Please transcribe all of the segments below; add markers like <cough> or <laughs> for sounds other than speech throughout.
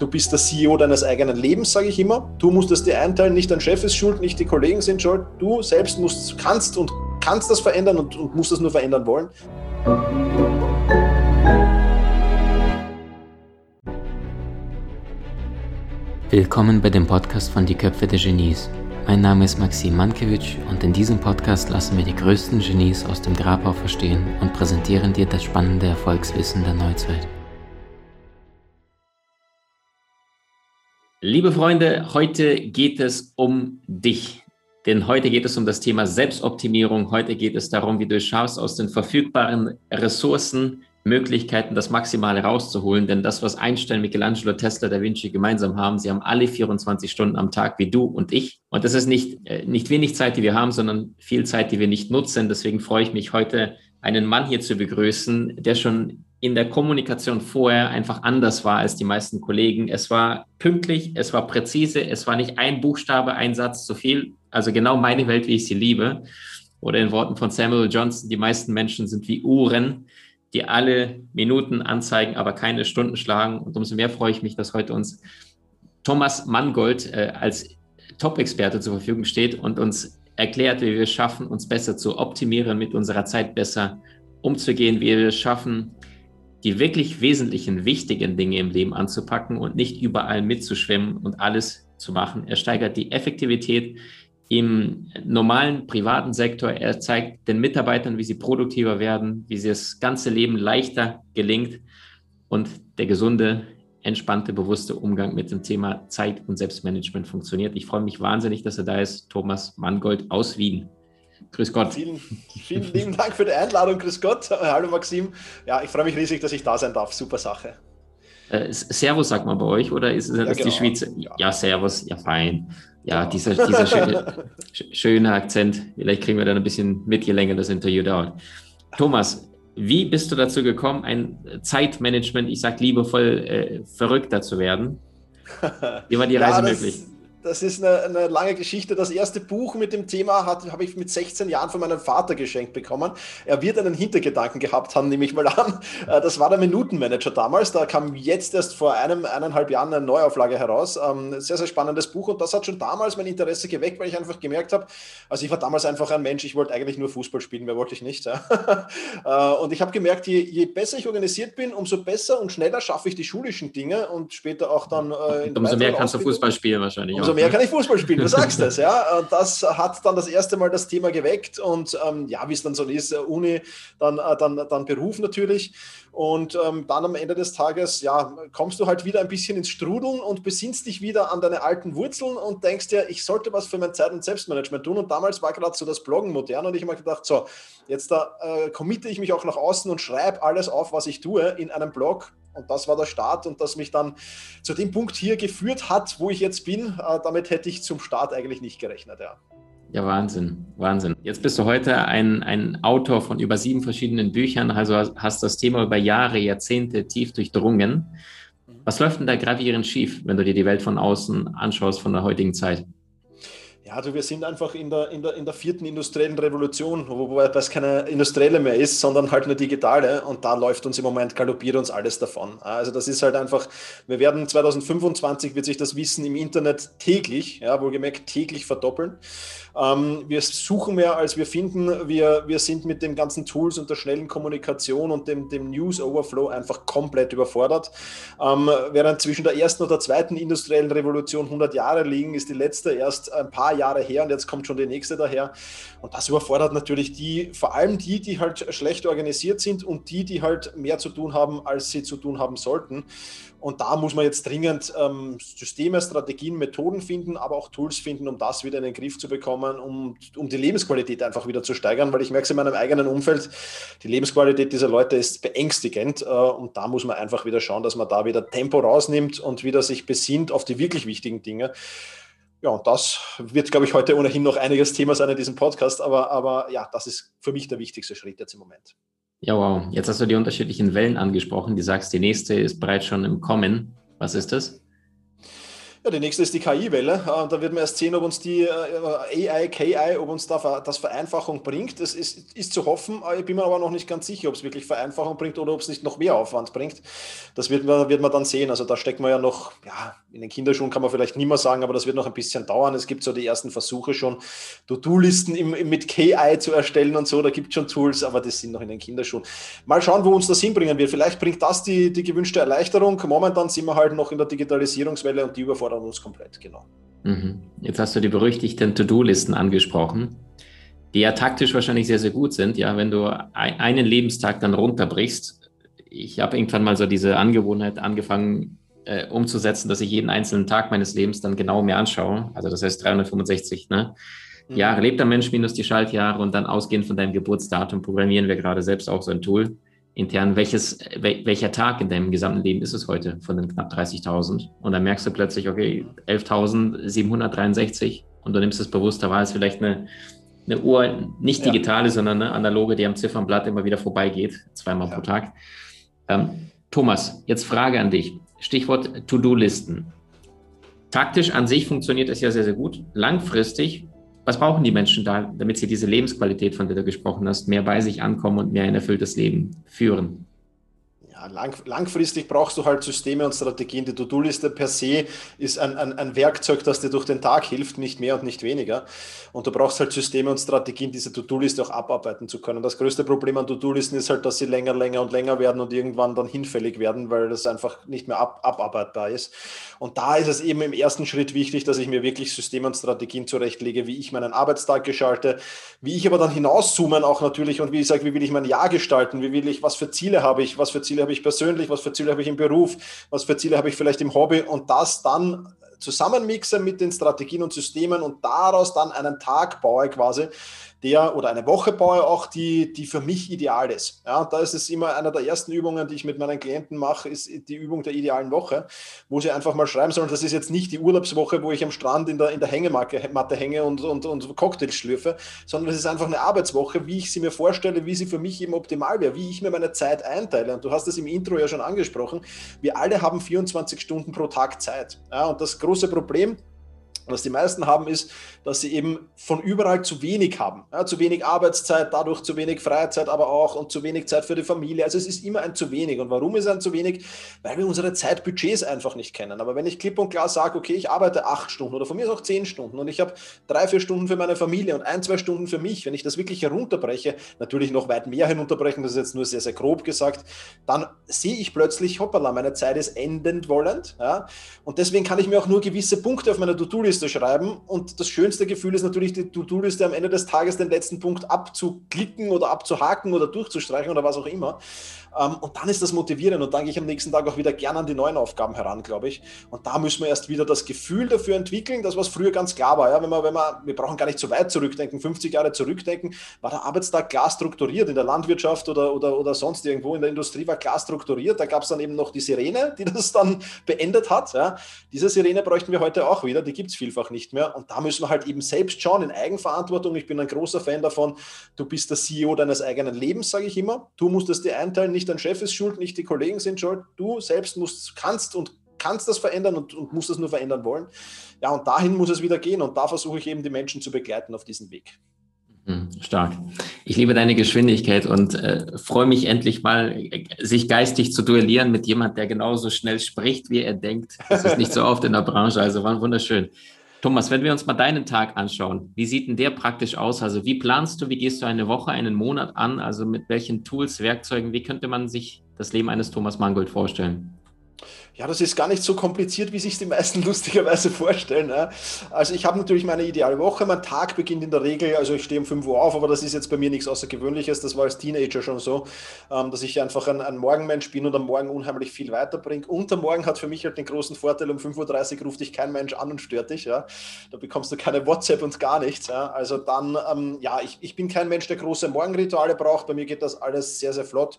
Du bist der CEO deines eigenen Lebens, sage ich immer. Du musst es dir einteilen, nicht dein Chef ist schuld, nicht die Kollegen sind schuld. Du selbst musst, kannst und kannst das verändern und, und musst das nur verändern wollen. Willkommen bei dem Podcast von Die Köpfe der Genies. Mein Name ist Maxim Mankewitsch und in diesem Podcast lassen wir die größten Genies aus dem Grabau verstehen und präsentieren dir das spannende Erfolgswissen der Neuzeit. Liebe Freunde, heute geht es um dich. Denn heute geht es um das Thema Selbstoptimierung. Heute geht es darum, wie du es schaffst, aus den verfügbaren Ressourcen, Möglichkeiten das Maximale rauszuholen. Denn das, was Einstein, Michelangelo, Tesla, Da Vinci gemeinsam haben, sie haben alle 24 Stunden am Tag wie du und ich. Und das ist nicht, äh, nicht wenig Zeit, die wir haben, sondern viel Zeit, die wir nicht nutzen. Deswegen freue ich mich heute, einen Mann hier zu begrüßen, der schon in der Kommunikation vorher einfach anders war als die meisten Kollegen. Es war pünktlich, es war präzise, es war nicht ein Buchstabe, ein Satz zu viel. Also genau meine Welt, wie ich sie liebe. Oder in Worten von Samuel Johnson, die meisten Menschen sind wie Uhren, die alle Minuten anzeigen, aber keine Stunden schlagen. Und umso mehr freue ich mich, dass heute uns Thomas Mangold äh, als Top-Experte zur Verfügung steht und uns erklärt, wie wir es schaffen, uns besser zu optimieren, mit unserer Zeit besser umzugehen, wie wir es schaffen, die wirklich wesentlichen, wichtigen Dinge im Leben anzupacken und nicht überall mitzuschwimmen und alles zu machen. Er steigert die Effektivität im normalen privaten Sektor. Er zeigt den Mitarbeitern, wie sie produktiver werden, wie sie das ganze Leben leichter gelingt und der gesunde, entspannte, bewusste Umgang mit dem Thema Zeit und Selbstmanagement funktioniert. Ich freue mich wahnsinnig, dass er da ist. Thomas Mangold aus Wien. Grüß Gott. Vielen, vielen lieben Dank für die Einladung. Grüß Gott. Hallo Maxim. Ja, ich freue mich riesig, dass ich da sein darf. Super Sache. Äh, servus sagt man bei euch oder ist es ja, genau. die Schweizer? Ja. ja, Servus, ja fein. Ja, genau. dieser, dieser schöne, <laughs> schöne Akzent. Vielleicht kriegen wir dann ein bisschen mit, je länger das Interview dauert. Thomas, wie bist du dazu gekommen, ein Zeitmanagement, ich sage liebevoll, äh, verrückter zu werden? <laughs> Wie war die Reise ja, möglich? Das ist eine, eine, lange Geschichte. Das erste Buch mit dem Thema habe ich mit 16 Jahren von meinem Vater geschenkt bekommen. Er wird einen Hintergedanken gehabt haben, nehme ich mal an. Äh, das war der Minutenmanager damals. Da kam jetzt erst vor einem, eineinhalb Jahren eine Neuauflage heraus. Ähm, sehr, sehr spannendes Buch und das hat schon damals mein Interesse geweckt, weil ich einfach gemerkt habe, also ich war damals einfach ein Mensch, ich wollte eigentlich nur Fußball spielen, mehr wollte ich nicht. <laughs> Äh, und ich habe gemerkt, je, je, besser ich organisiert bin, umso besser und schneller schaffe ich die schulischen Dinge und später auch dann. Äh, in umso mehr kannst du Fußball spielen wahrscheinlich. Umso umso mehr kann ich Fußball spielen, du sagst <laughs> es, ja. Und das hat dann das erste Mal das Thema geweckt und ähm, ja, wie es dann so ist, äh, Uni, dann, äh, dann, dann Beruf natürlich. Und ähm, dann am Ende des Tages, ja, kommst du halt wieder ein bisschen ins Strudeln und besinnst dich wieder an deine alten Wurzeln und denkst dir, ich sollte was für mein Zeit- und Selbstmanagement tun. Und damals war gerade so das Bloggen modern und ich habe mir gedacht, so, jetzt da äh, committe ich mich auch nach außen und schreibe alles auf, was ich tue in einem Blog und das war der Start und das mich dann zu dem Punkt hier geführt hat, wo ich jetzt bin. Äh, damit hätte ich zum Start eigentlich nicht gerechnet, ja. Ja, Wahnsinn, Wahnsinn. Jetzt bist du heute ein, ein Autor von über sieben verschiedenen Büchern, also hast das Thema über Jahre, Jahrzehnte tief durchdrungen. Was läuft denn da gravierend schief, wenn du dir die Welt von außen anschaust von der heutigen Zeit? Ja, du, wir sind einfach in der, in der, in der vierten industriellen Revolution, wobei das keine industrielle mehr ist, sondern halt eine digitale. Und da läuft uns im Moment, galoppiert uns alles davon. Also das ist halt einfach, wir werden 2025 wird sich das Wissen im Internet täglich, ja, wohlgemerkt täglich verdoppeln. Ähm, wir suchen mehr, als wir finden. Wir, wir sind mit den ganzen Tools und der schnellen Kommunikation und dem, dem News Overflow einfach komplett überfordert. Ähm, während zwischen der ersten und der zweiten industriellen Revolution 100 Jahre liegen, ist die letzte erst ein paar Jahre her und jetzt kommt schon die nächste daher. Und das überfordert natürlich die, vor allem die, die halt schlecht organisiert sind und die, die halt mehr zu tun haben, als sie zu tun haben sollten. Und da muss man jetzt dringend ähm, Systeme, Strategien, Methoden finden, aber auch Tools finden, um das wieder in den Griff zu bekommen, um, um die Lebensqualität einfach wieder zu steigern, weil ich merke es in meinem eigenen Umfeld, die Lebensqualität dieser Leute ist beängstigend. Äh, und da muss man einfach wieder schauen, dass man da wieder Tempo rausnimmt und wieder sich besinnt auf die wirklich wichtigen Dinge. Ja, und das wird, glaube ich, heute ohnehin noch einiges Thema sein in diesem Podcast, aber, aber ja, das ist für mich der wichtigste Schritt jetzt im Moment. Ja, wow. Jetzt hast du die unterschiedlichen Wellen angesprochen. Die sagst, die nächste ist bereits schon im Kommen. Was ist das? Ja, die nächste ist die KI-Welle. Äh, da wird man erst sehen, ob uns die äh, AI, KI, ob uns da das Vereinfachung bringt. Das ist, ist zu hoffen. Ich bin mir aber noch nicht ganz sicher, ob es wirklich Vereinfachung bringt oder ob es nicht noch mehr Aufwand bringt. Das wird man, wird man dann sehen. Also da steckt man ja noch, ja, in den Kinderschuhen kann man vielleicht nicht mehr sagen, aber das wird noch ein bisschen dauern. Es gibt so die ersten Versuche schon, To-Do-Listen mit KI zu erstellen und so. Da gibt es schon Tools, aber das sind noch in den Kinderschuhen. Mal schauen, wo uns das hinbringen wird. Vielleicht bringt das die, die gewünschte Erleichterung. Momentan sind wir halt noch in der Digitalisierungswelle und die überfordern fordern uns komplett, genau. Mhm. Jetzt hast du die berüchtigten To-Do-Listen angesprochen, die ja taktisch wahrscheinlich sehr, sehr gut sind. Ja, wenn du einen Lebenstag dann runterbrichst. Ich habe irgendwann mal so diese Angewohnheit angefangen äh, umzusetzen, dass ich jeden einzelnen Tag meines Lebens dann genau mir anschaue. Also das heißt 365 ne? Mhm. Jahre lebt der Mensch minus die Schaltjahre und dann ausgehend von deinem Geburtsdatum programmieren wir gerade selbst auch so ein Tool intern, welches, welcher Tag in deinem gesamten Leben ist es heute von den knapp 30.000? Und dann merkst du plötzlich, okay, 11.763 und du nimmst es bewusster wahr, ist vielleicht eine, eine Uhr, nicht digitale, ja. sondern eine analoge, die am Ziffernblatt immer wieder vorbeigeht, zweimal ja. pro Tag. Ähm, Thomas, jetzt Frage an dich. Stichwort To-Do-Listen. Taktisch an sich funktioniert es ja sehr, sehr gut. Langfristig was brauchen die Menschen da, damit sie diese Lebensqualität, von der du gesprochen hast, mehr bei sich ankommen und mehr ein erfülltes Leben führen? Lang, langfristig brauchst du halt Systeme und Strategien. Die To-Do-Liste per se ist ein, ein, ein, Werkzeug, das dir durch den Tag hilft, nicht mehr und nicht weniger. Und du brauchst halt Systeme und Strategien, diese To-Do-Liste auch abarbeiten zu können. Das größte Problem an To-Do-Listen ist halt, dass sie länger, länger und länger werden und irgendwann dann hinfällig werden, weil das einfach nicht mehr ab, abarbeitbar ist. Und da ist es eben im ersten Schritt wichtig, dass ich mir wirklich Systeme und Strategien zurechtlege, wie ich meinen Arbeitstag gestalte, wie ich aber dann hinauszoomen auch natürlich und wie ich sage, wie will ich mein Jahr gestalten, wie will ich, was für Ziele habe ich, was für Ziele habe habe ich persönlich, was für Ziele habe ich im Beruf, was für Ziele habe ich vielleicht im Hobby und das dann zusammenmixen mit den Strategien und Systemen und daraus dann einen Tag baue quasi, der oder eine Woche baue auch, die, die für mich ideal ist. Ja, da ist es immer einer der ersten Übungen, die ich mit meinen Klienten mache, ist die Übung der idealen Woche, wo sie einfach mal schreiben sollen, das ist jetzt nicht die Urlaubswoche, wo ich am Strand in der, in der Hängematte hänge und, und, und Cocktails schlürfe, sondern das ist einfach eine Arbeitswoche, wie ich sie mir vorstelle, wie sie für mich eben optimal wäre, wie ich mir meine Zeit einteile. Und du hast es im Intro ja schon angesprochen, wir alle haben 24 Stunden pro Tag Zeit. Ja, und das große Problem, was die meisten haben, ist, dass sie eben von überall zu wenig haben. Ja, zu wenig Arbeitszeit, dadurch zu wenig Freizeit, aber auch und zu wenig Zeit für die Familie. Also es ist immer ein zu wenig. Und warum ist ein zu wenig? Weil wir unsere Zeitbudgets einfach nicht kennen. Aber wenn ich klipp und klar sage, okay, ich arbeite acht Stunden oder von mir ist auch zehn Stunden und ich habe drei, vier Stunden für meine Familie und ein, zwei Stunden für mich, wenn ich das wirklich herunterbreche, natürlich noch weit mehr hinunterbrechen, das ist jetzt nur sehr, sehr grob gesagt, dann sehe ich plötzlich, hoppala, meine Zeit ist endend wollend. Ja? Und deswegen kann ich mir auch nur gewisse Punkte auf meiner To-Do-Liste schreiben. Und das schönste Gefühl ist natürlich, die To-Do-Liste am Ende des Tages den letzten Punkt abzuklicken oder abzuhaken oder durchzustreichen oder was auch immer. Ähm, und dann ist das motivierend und dann gehe ich am nächsten Tag auch wieder gerne an die neuen Aufgaben heran, glaube ich. Und da müssen wir erst wieder das Gefühl dafür entwickeln, das was früher ganz klar war. Ja, wenn man, wenn man, wir brauchen gar nicht so weit zurückdenken, 50 Jahre zurückdenken, war der Arbeitstag klar strukturiert in der Landwirtschaft oder, oder, oder sonst irgendwo in der Industrie war klar strukturiert. Da gab es dann eben noch die Sirene, die <laughs> das dann beendet hat. Ja. Diese Sirene bräuchten wir heute auch wieder, die gibt es vielfach nicht mehr. Und da müssen wir halt eben selbst schauen in Eigenverantwortung. Ich bin ein großer Fan davon, du bist der CEO deines eigenen Lebens, sage ich immer. Du musst es dir einteilen, nicht dein Chef ist schuld, nicht die Kollegen sind schuld. Du selbst musst, kannst und kannst das verändern und, und musst das nur verändern wollen. Ja, und dahin muss es wieder gehen. Und da versuche ich eben die Menschen zu begleiten auf diesem Weg. Mhm, stark. Ich liebe deine Geschwindigkeit und äh, freue mich endlich mal, sich geistig zu duellieren mit jemand, der genauso schnell spricht, wie er denkt. Das ist nicht so oft in der Branche, also war wunderschön. Thomas, wenn wir uns mal deinen Tag anschauen, wie sieht denn der praktisch aus? Also wie planst du, wie gehst du eine Woche, einen Monat an? Also mit welchen Tools, Werkzeugen, wie könnte man sich das Leben eines Thomas Mangold vorstellen? Ja, das ist gar nicht so kompliziert, wie sich die meisten <laughs> lustigerweise vorstellen. Ne? Also ich habe natürlich meine ideale Woche. Mein Tag beginnt in der Regel, also ich stehe um 5 Uhr auf, aber das ist jetzt bei mir nichts Außergewöhnliches. Das war als Teenager schon so, ähm, dass ich einfach ein, ein Morgenmensch bin und am Morgen unheimlich viel weiterbringe. Und der Morgen hat für mich halt den großen Vorteil, um 5.30 Uhr ruft dich kein Mensch an und stört dich. Ja? Da bekommst du keine WhatsApp und gar nichts. Ja? Also dann, ähm, ja, ich, ich bin kein Mensch, der große Morgenrituale braucht. Bei mir geht das alles sehr, sehr flott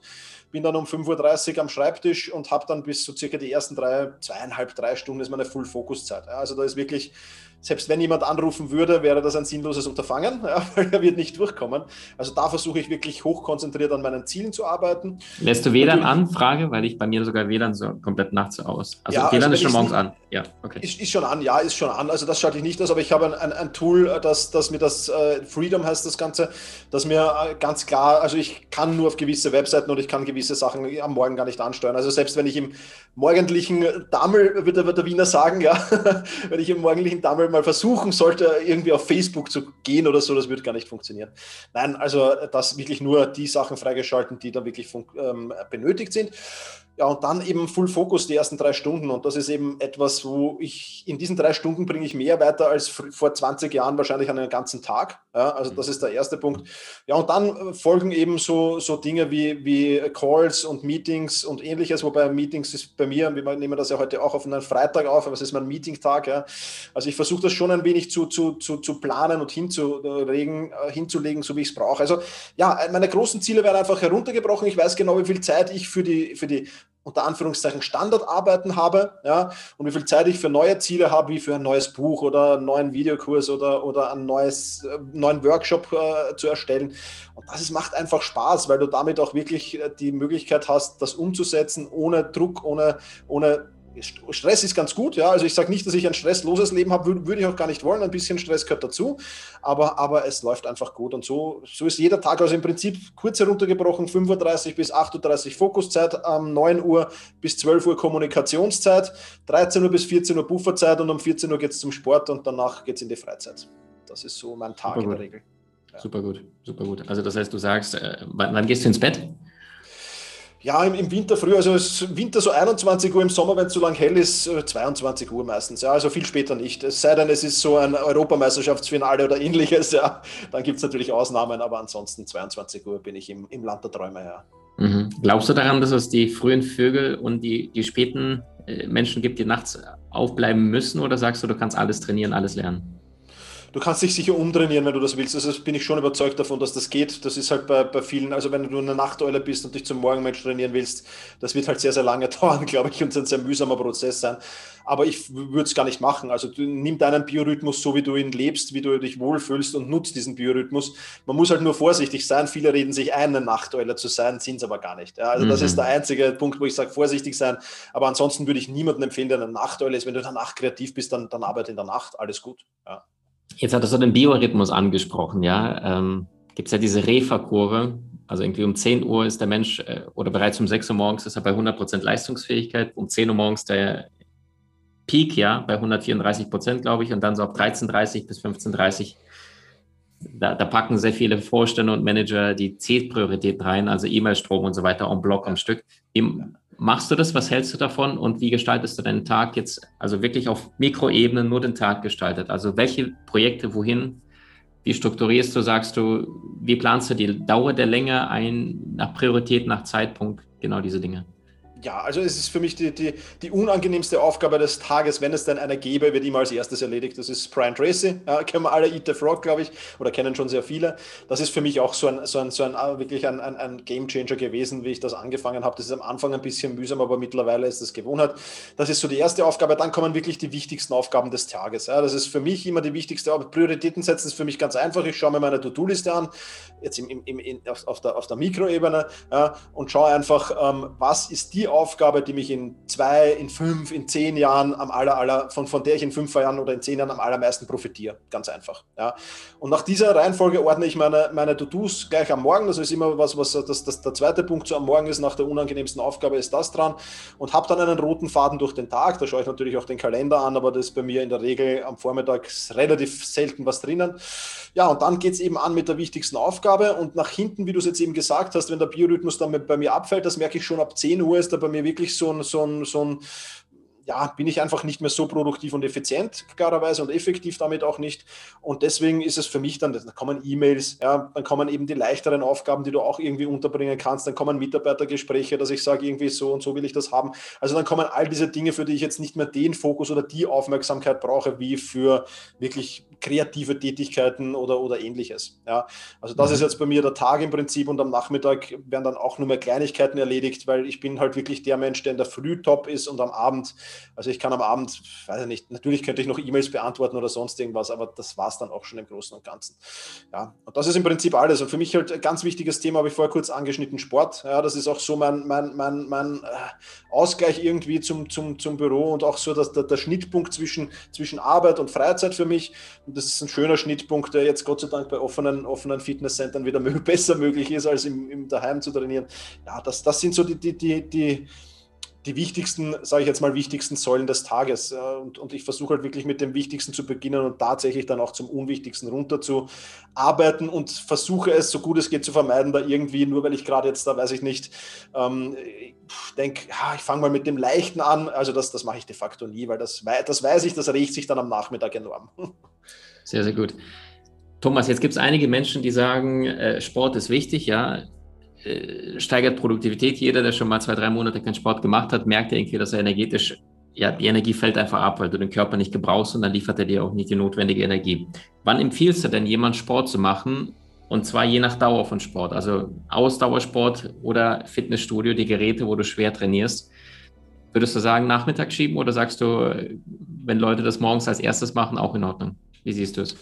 bin dann um 5.30 Uhr am Schreibtisch und habe dann bis so circa die ersten drei, zweieinhalb, drei Stunden ist meine Full-Focus-Zeit. Also da ist wirklich, selbst wenn jemand anrufen würde, wäre das ein sinnloses Unterfangen, <laughs> ja, weil er wird nicht durchkommen. Also da versuche ich wirklich hochkonzentriert an meinen Zielen zu arbeiten. Lässt du WLAN an? Frage, weil ich bei mir sogar WLAN so komplett nachts aus. Also ja, WLAN also ist schon morgens an Ja, okay. Ist, ist, schon an, ja, ist schon an. Also das schalte ich nicht aus, aber ich habe ein, ein, ein Tool, das, das mir das, äh, Freedom heißt das Ganze, das mir äh, ganz klar, also ich kann nur auf gewisse Webseiten und ich kann gewisse Sachen am Morgen gar nicht ansteuern. Also selbst wenn ich im morgendlichen Dammel, würde der Wiener sagen, ja, <laughs> wenn ich im morgendlichen Dammel mal versuchen sollte, irgendwie auf Facebook zu gehen oder so, das würde gar nicht funktionieren. Nein, also das wirklich nur die Sachen freigeschalten, die da wirklich ähm, benötigt sind. Ja, und dann eben Full Focus die ersten drei Stunden. Und das ist eben etwas, wo ich in diesen drei Stunden bringe ich mehr weiter als vor 20 Jahren wahrscheinlich an einem ganzen Tag. Ja, also das ist der erste Punkt. Ja, und dann äh, folgen eben so, so Dinge wie, wie Calls und Meetings und ähnliches, wobei Meetings ist bei mir, wir nehmen das ja heute auch auf einen Freitag auf, aber es ist mein Meeting-Tag. Ja. Also ich versuche das schon ein wenig zu, zu, zu, zu planen und hinzulegen, äh, hinzulegen, so wie ich es brauche. Also ja, meine großen Ziele werden einfach heruntergebrochen. Ich weiß genau, wie viel Zeit ich für die, für die unter Anführungszeichen Standardarbeiten habe, ja, und wie viel Zeit ich für neue Ziele habe, wie für ein neues Buch oder einen neuen Videokurs oder, oder einen neues, äh, neuen Workshop äh, zu erstellen. Und das ist, macht einfach Spaß, weil du damit auch wirklich äh, die Möglichkeit hast, das umzusetzen, ohne Druck, ohne, ohne Stress ist ganz gut, ja. Also ich sage nicht, dass ich ein stressloses Leben habe, würde, würde ich auch gar nicht wollen. Ein bisschen Stress gehört dazu, aber, aber es läuft einfach gut. Und so, so ist jeder Tag, also im Prinzip kurz heruntergebrochen, 5.30 Uhr bis 8.30 Uhr Fokuszeit, ähm, 9 Uhr bis 12 Uhr Kommunikationszeit, 13 Uhr bis 14 Uhr Bufferzeit und um 14 Uhr geht es zum Sport und danach geht es in die Freizeit. Das ist so mein Tag in der Regel. Ja. Super gut, super gut. Also das heißt, du sagst, äh, wann, wann gehst du ins Bett? Ja, im, im, Winter früh, also im Winter so 21 Uhr, im Sommer, wenn es so lang hell ist, 22 äh, Uhr meistens. Ja, also viel später nicht. Es sei denn, es ist so ein Europameisterschaftsfinale oder ähnliches, ja. Dann gibt es natürlich Ausnahmen, aber ansonsten 22 Uhr bin ich im, im Land der Träume, ja. Mhm. Glaubst du daran, dass es die frühen Vögel und die, die späten äh, Menschen gibt, die nachts aufbleiben müssen, oder sagst du, du kannst alles trainieren, alles lernen? Du kannst dich sicher umtrainieren, wenn du das willst. Also bin ich schon überzeugt davon, dass das geht. Das ist halt bei, bei vielen, also wenn du eine Nachteule bist und dich zum Morgenmensch trainieren willst, das wird halt sehr, sehr lange <laughs> dauern, glaube ich, und ein sehr mühsamer Prozess sein. Aber ich würde es gar nicht machen. Also du nimm deinen Biorhythmus so, wie du ihn lebst, wie du dich wohlfühlst und nutzt diesen Biorhythmus. Man muss halt nur vorsichtig sein. Viele reden sich ein, eine Nachteule zu sein, sind es aber gar nicht. Ja, also mhm. das ist der einzige Punkt, wo ich sage, vorsichtig sein. Aber ansonsten würde ich niemandem empfehlen, der eine Nachteule ist. Wenn du danach kreativ bist, dann, dann arbeite in der Nacht. Alles gut. Ja. Jetzt hattest du den Biorhythmus angesprochen, ja. Ähm, Gibt es ja diese Refa-Kurve. Also irgendwie um 10 Uhr ist der Mensch äh, oder bereits um 6 Uhr morgens ist er bei 100 Prozent Leistungsfähigkeit. Um 10 Uhr morgens der Peak, ja, bei 134 Prozent, glaube ich. Und dann so ab 13.30 bis 15.30 da, da, packen sehr viele Vorstände und Manager die C-Priorität rein, also E-Mail-Strom und so weiter, en bloc am Stück. Im, machst du das? Was hältst du davon? Und wie gestaltest du deinen Tag jetzt, also wirklich auf Mikroebene nur den Tag gestaltet? Also welche Projekte, wohin? Wie strukturierst du, sagst du, wie planst du die Dauer der Länge ein, nach Priorität, nach Zeitpunkt, genau diese Dinge? Ja, also es ist für mich die, die, die unangenehmste Aufgabe des Tages, wenn es denn einer gäbe, wird immer als erstes erledigt. Das ist Brian Tracy, ja, <laughs> kennen wir alle Eat the Frog, glaube ich, oder kennen schon sehr viele. Das ist für mich auch so ein, so ein, so ein äh, wirklich ein, ein, ein Game Changer gewesen, wie ich das angefangen habe. Das ist am Anfang ein bisschen mühsam, aber mittlerweile ist das Gewohnheit. Das ist so die erste Aufgabe. Dann kommen wirklich die wichtigsten Aufgaben des Tages. Ja, das ist für mich immer die wichtigste Aufgabe. Prioritäten setzen ist für mich ganz einfach. Ich schaue mir meine To-Do-Liste an, jetzt im, im, im, auf, auf, der, auf der Mikroebene ja, und schaue einfach, ähm, was ist die Aufgabe, die mich in zwei, in fünf, in zehn Jahren am aller, aller, von, von der ich in fünf Jahren oder in zehn Jahren am allermeisten profitiere. Ganz einfach. Ja. Und nach dieser Reihenfolge ordne ich meine, meine To-Dos gleich am Morgen. Das ist immer was, was das, das, der zweite Punkt so am Morgen ist, nach der unangenehmsten Aufgabe ist das dran. Und habe dann einen roten Faden durch den Tag. Da schaue ich natürlich auch den Kalender an, aber das ist bei mir in der Regel am Vormittag relativ selten was drinnen. Ja, und dann geht es eben an mit der wichtigsten Aufgabe. Und nach hinten, wie du es jetzt eben gesagt hast, wenn der Biorhythmus dann bei mir abfällt, das merke ich schon ab 10 Uhr, ist bei mir wirklich wirklich so ein, so ein, so ein ja, bin ich einfach nicht mehr so produktiv und effizient, klarerweise, und effektiv damit auch nicht. Und deswegen ist es für mich dann, da kommen E-Mails, ja, dann kommen eben die leichteren Aufgaben, die du auch irgendwie unterbringen kannst, dann kommen Mitarbeitergespräche, dass ich sage, irgendwie so und so will ich das haben. Also dann kommen all diese Dinge, für die ich jetzt nicht mehr den Fokus oder die Aufmerksamkeit brauche, wie für wirklich kreative Tätigkeiten oder, oder ähnliches. Ja, also das mhm. ist jetzt bei mir der Tag im Prinzip und am Nachmittag werden dann auch nur mehr Kleinigkeiten erledigt, weil ich bin halt wirklich der Mensch, der in der Früh top ist und am Abend Also ich kann am Abend, weiß ich nicht, natürlich könnte ich noch E-Mails beantworten oder sonst irgendwas, aber das war es dann auch schon im Großen und Ganzen. Ja, und das ist im Prinzip alles. Und für mich halt ein ganz wichtiges Thema, habe ich vorher kurz angeschnitten, Sport. Ja, das ist auch so mein, mein, mein, mein äh, Ausgleich irgendwie zum, zum, zum Büro und auch so dass der, der Schnittpunkt zwischen, zwischen Arbeit und Freizeit für mich. Und das ist ein schöner Schnittpunkt, der jetzt Gott sei Dank bei offenen, offenen Fitnesscentern wieder <laughs> besser möglich ist, als im, im Daheim zu trainieren. Ja, das, das sind so die, die, die, die die wichtigsten, sage ich jetzt mal, wichtigsten Säulen des Tages. Und, und ich versuche halt wirklich mit dem Wichtigsten zu beginnen und tatsächlich dann auch zum Unwichtigsten runter zu arbeiten und versuche es, so gut es geht, zu vermeiden, da irgendwie, nur weil ich gerade jetzt da, weiß ich nicht, ähm, denke, ja, ich fange mal mit dem Leichten an. Also das, das mache ich de facto nie, weil das, das weiß ich, das riecht sich dann am Nachmittag enorm. Sehr, sehr gut. Thomas, jetzt gibt es einige Menschen, die sagen, äh, Sport ist wichtig, ja äh, steigert Produktivität. Jeder, der schon mal zwei, drei Monate keinen Sport gemacht hat, merkt irgendwie, dass er energetisch, ja, die Energie fällt einfach ab, weil du den Körper nicht gebrauchst und dann liefert er dir auch nicht die notwendige Energie. Wann empfiehlst du denn jemand Sport zu machen? Und zwar je nach Dauer von Sport, also Ausdauersport oder Fitnessstudio, die Geräte, wo du schwer trainierst. Würdest du sagen, Nachmittag schieben oder sagst du, wenn Leute das morgens als erstes machen, auch in Ordnung? Wie siehst du es?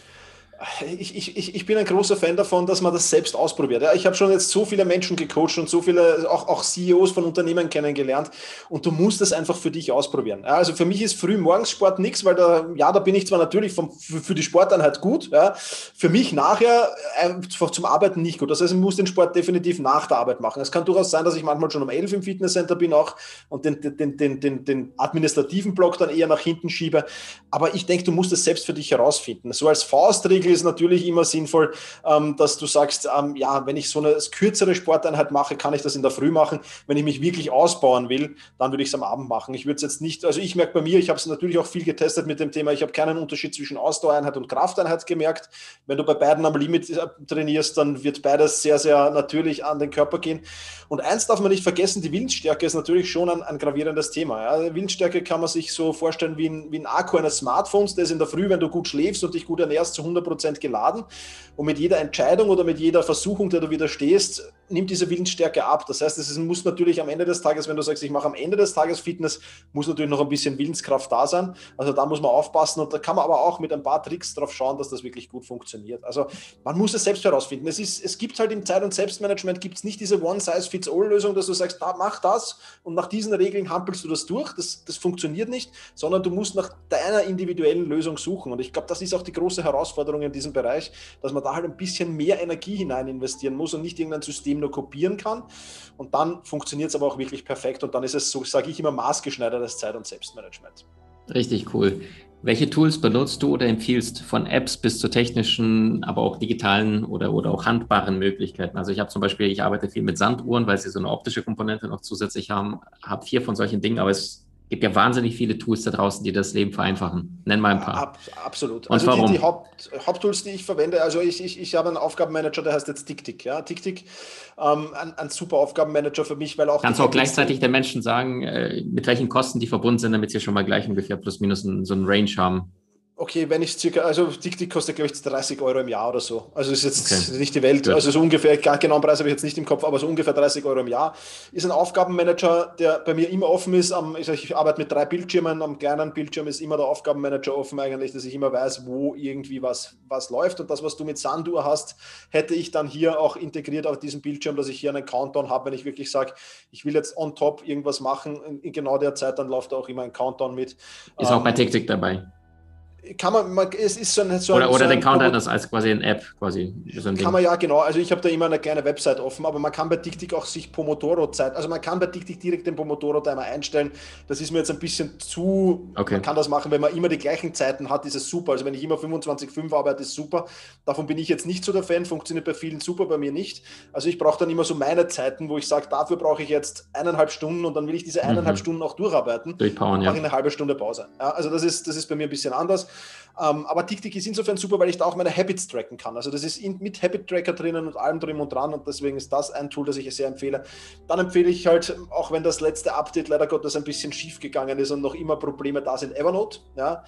Ich, ich, ich bin ein großer Fan davon, dass man das selbst ausprobiert. Ich habe schon jetzt so viele Menschen gecoacht und so viele, auch, auch CEOs von Unternehmen kennengelernt und du musst das einfach für dich ausprobieren. Also für mich ist früh Morgensport nichts, weil da, ja, da bin ich zwar natürlich vom, für, für die Sporteinheit gut, ja, für mich nachher äh, zum Arbeiten nicht gut. Das heißt, ich muss den Sport definitiv nach der Arbeit machen. Es kann durchaus sein, dass ich manchmal schon um elf im Fitnesscenter bin auch und den, den, den, den, den administrativen Block dann eher nach hinten schiebe. Aber ich denke, du musst es selbst für dich herausfinden. So als Faustregel ist natürlich immer sinnvoll, ähm, dass du sagst, ähm, ja, wenn ich so eine kürzere Sporteinheit mache, kann ich das in der Früh machen. Wenn ich mich wirklich ausbauen will, dann würde ich es am Abend machen. Ich würde es jetzt nicht, also ich merke bei mir, ich habe es natürlich auch viel getestet mit dem Thema, ich habe keinen Unterschied zwischen Ausdauereinheit und Krafteinheit gemerkt. Wenn du bei beiden am Limit äh, trainierst, dann wird beides sehr, sehr natürlich an den Körper gehen. Und eins darf man nicht vergessen, die Willensstärke ist natürlich schon ein, ein gravierendes Thema. Ja. Willensstärke kann man sich so vorstellen wie ein, wie ein Akku eines Smartphones, der ist in der Früh, wenn du gut schläfst und dich gut ernährst, zu 100 Prozent geladen. Und mit jeder Entscheidung oder mit jeder Versuchung, der du widerstehst, nimmt diese Willensstärke ab. Das heißt, es muss natürlich am Ende des Tages, wenn du sagst, ich mache am Ende des Tages Fitness, muss natürlich noch ein bisschen Willenskraft da sein. Also da muss man aufpassen und da kann man aber auch mit ein paar Tricks darauf schauen, dass das wirklich gut funktioniert. Also man muss es selbst herausfinden. Es, ist, es gibt halt im Zeit- und Selbstmanagement gibt es nicht diese One-Size-Fits-All-Lösung, dass du sagst, da mach das und nach diesen Regeln hampelst du das durch. Das, das funktioniert nicht, sondern du musst nach deiner individuellen Lösung suchen. Und ich glaube, das ist auch die große Herausforderung in diesem Bereich, dass man da halt ein bisschen mehr Energie hinein investieren muss und nicht irgendein System nur kopieren kann. Und dann funktioniert es aber auch wirklich perfekt. Und dann ist es so, sage ich immer, maßgeschneidertes Zeit- und Selbstmanagement. Richtig cool. Welche Tools benutzt du oder empfiehlst von Apps bis zu technischen, aber auch digitalen oder, oder auch handbaren Möglichkeiten? Also ich habe zum Beispiel, ich arbeite viel mit Sanduhren, weil sie so eine optische Komponente noch zusätzlich haben, habe vier von solchen Dingen, aber es gibt ja wahnsinnig viele Tools da draußen, die das Leben vereinfachen. Nenn mal ein paar. Ab, absolut. Und also warum? Die, die Haupt, Haupttools, die ich verwende, also ich, ich, ich habe einen Aufgabenmanager, der heißt jetzt TickTick. Ja? TickTick, ähm, ein, ein, super Aufgabenmanager für mich, weil auch. Kannst du auch gleichzeitig den Menschen sagen, äh, mit welchen Kosten die verbunden sind, damit sie schon mal gleich ungefähr plus minus ein, so ein Range haben? Okay, wenn ich circa, also die kostet glaube ich 30 Euro im Jahr oder so. Also ist jetzt okay. nicht die Welt, Good. also so ungefähr, gar genauen Preis habe ich jetzt nicht im Kopf, aber so ungefähr 30 Euro im Jahr. Ist ein Aufgabenmanager, der bei mir immer offen ist. Am, ich, ich arbeite mit drei Bildschirmen, am kleinen Bildschirm ist immer der Aufgabenmanager offen eigentlich, dass ich immer weiß, wo irgendwie was, was läuft. Und das, was du mit Sandur hast, hätte ich dann hier auch integriert auf diesem Bildschirm, dass ich hier einen Countdown habe, wenn ich wirklich sage, ich will jetzt on top irgendwas machen, in, in genau der Zeit, dann läuft auch immer ein Countdown mit. Ist ähm, auch bei TikTok dabei kann man, man, es ist so ein, so Oder, ein, oder so den Countdown das als quasi eine App quasi. So ein kann Ding. man ja, genau. Also ich habe da immer eine kleine Website offen, aber man kann bei TickTick auch sich Pomodoro-Zeit, also man kann bei TickTick direkt den Pomodoro-Timer einstellen. Das ist mir jetzt ein bisschen zu, okay. man kann das machen, wenn man immer die gleichen Zeiten hat, ist es super. Also wenn ich immer 25,5 arbeite, ist super. Davon bin ich jetzt nicht so der Fan, funktioniert bei vielen super, bei mir nicht. Also ich brauche dann immer so meine Zeiten, wo ich sage, dafür brauche ich jetzt eineinhalb Stunden und dann will ich diese eineinhalb mhm. Stunden auch durcharbeiten. Durchpowern, ja. mache ich eine halbe Stunde Pause. Ja, also das ist, das ist bei mir ein bisschen anders. Ähm, aber TickTick ist insofern super, weil ich da auch meine Habits tracken kann. Also das ist in, mit Habit Tracker drinnen und allem drin und dran und deswegen ist das ein Tool, das ich sehr empfehle. Dann empfehle ich halt, auch wenn das letzte Update leider Gottes ein bisschen schief gegangen ist und noch immer Probleme da sind, Evernote. Ja.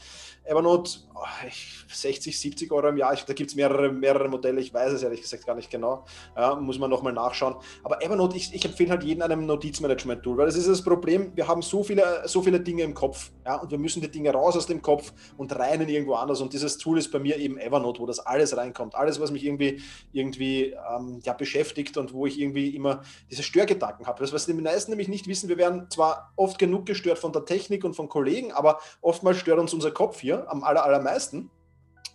Evernote, oh, 60, 70 Euro im Jahr, ich, da gibt es mehrere, mehrere Modelle, ich weiß es ehrlich gesagt gar nicht genau, ja, muss man nochmal nachschauen. Aber Evernote, ich, ich empfehle halt jedem einem Notizmanagement-Tool, weil das ist das Problem, wir haben so viele, so viele Dinge im Kopf ja, und wir müssen die Dinge raus aus dem Kopf und rein in irgendwo anders. Und dieses Tool ist bei mir eben Evernote, wo das alles reinkommt, alles, was mich irgendwie, irgendwie ähm, ja, beschäftigt und wo ich irgendwie immer diese Störgedanken habe. Das, was die meisten nämlich nicht wissen, wir werden zwar oft genug gestört von der Technik und von Kollegen, aber oftmals stört uns unser Kopf hier am aller, allermeisten.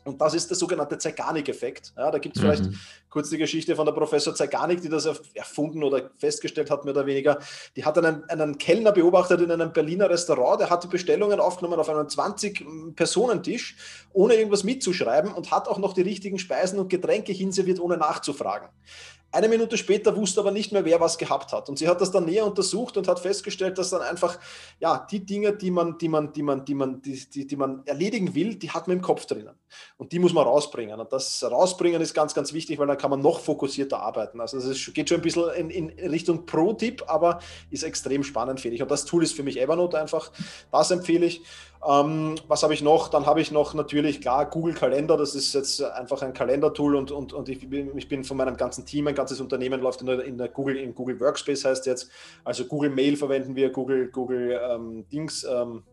Und das ist der sogenannte Zeigarnik-Effekt. Ja, da gibt es vielleicht mhm. kurz die Geschichte von der Professor Zeigarnik, die das erfunden oder festgestellt hat, mehr oder weniger. Die hat einen, einen Kellner beobachtet in einem Berliner Restaurant, der hat die Bestellungen aufgenommen auf einem 20-Personentisch, ohne irgendwas mitzuschreiben und hat auch noch die richtigen Speisen und Getränke hinserviert, ohne nachzufragen. Eine Minute später wusste aber nicht mehr, wer was gehabt hat. Und sie hat das dann näher untersucht und hat festgestellt, dass dann einfach, ja, die Dinge, die man, die man, die man, die man, die, die, die man erledigen will, die hat man im Kopf drinnen. Und die muss man rausbringen. Und das Rausbringen ist ganz, ganz wichtig, weil dann kann man noch fokussierter arbeiten. Also es geht schon ein bisschen in, in Richtung Pro-Tipp, aber ist extrem spannend, finde ich. Und das Tool ist für mich Evernote einfach. Das empfehle ich. Ähm, was habe ich noch? Dann habe ich noch natürlich, klar, Google Kalender. Das ist jetzt einfach ein Kalendertool und, und, und ich, bin, ich bin von meinem ganzen Team, ein ganzes Unternehmen läuft in der, in der Google, in Google Workspace heißt jetzt. Also Google Mail verwenden wir, Google, Google ähm, Dings. Ähm,